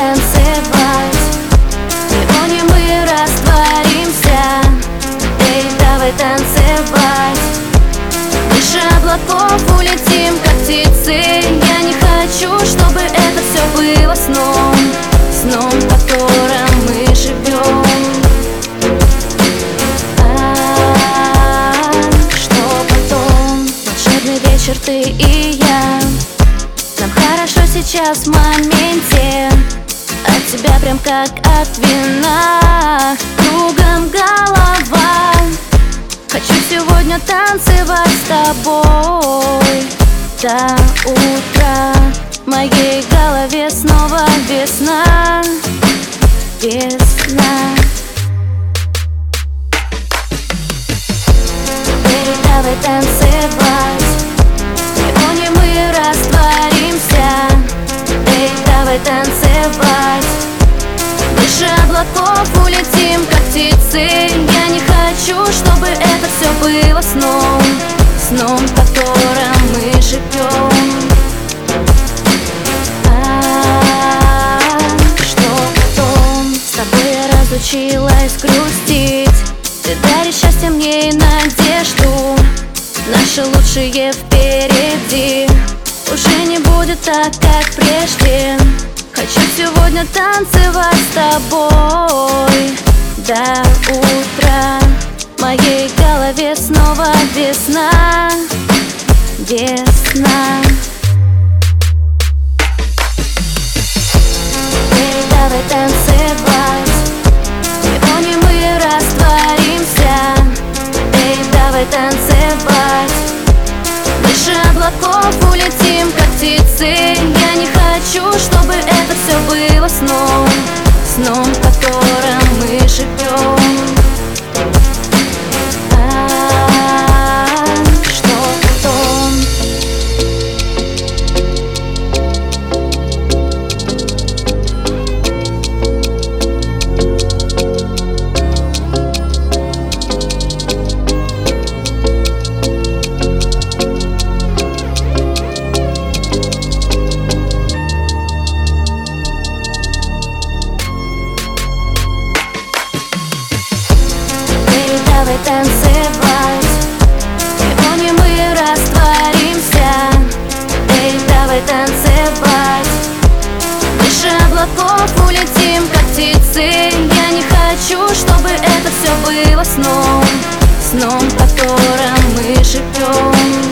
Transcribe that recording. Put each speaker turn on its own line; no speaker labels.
танцевать. В неоне мы растворимся. Эй, давай танцевать. Выше облаков улетим, как птицы. Я не хочу, чтобы это все было сном. Сном, которым мы живем а Что потом? Волшебный вечер ты и я. Нам хорошо сейчас в моменте тебя прям как от вина. Кругом голова. Хочу сегодня танцевать с тобой. До утра В моей голове снова весна. Весна. Эй, давай танцевать разучилась грустить. Ты даришь счастье мне и надежду. Наши лучшие впереди. Уже не будет так, как прежде. Хочу сегодня танцевать с тобой. До утра В моей голове снова весна. Весна готовы танцевать. Сегодня мы растворимся. Эй, давай танцевать. Выше облаков улетим, как птицы. Я не хочу, чтобы это все было сном. Сном, в котором мы живем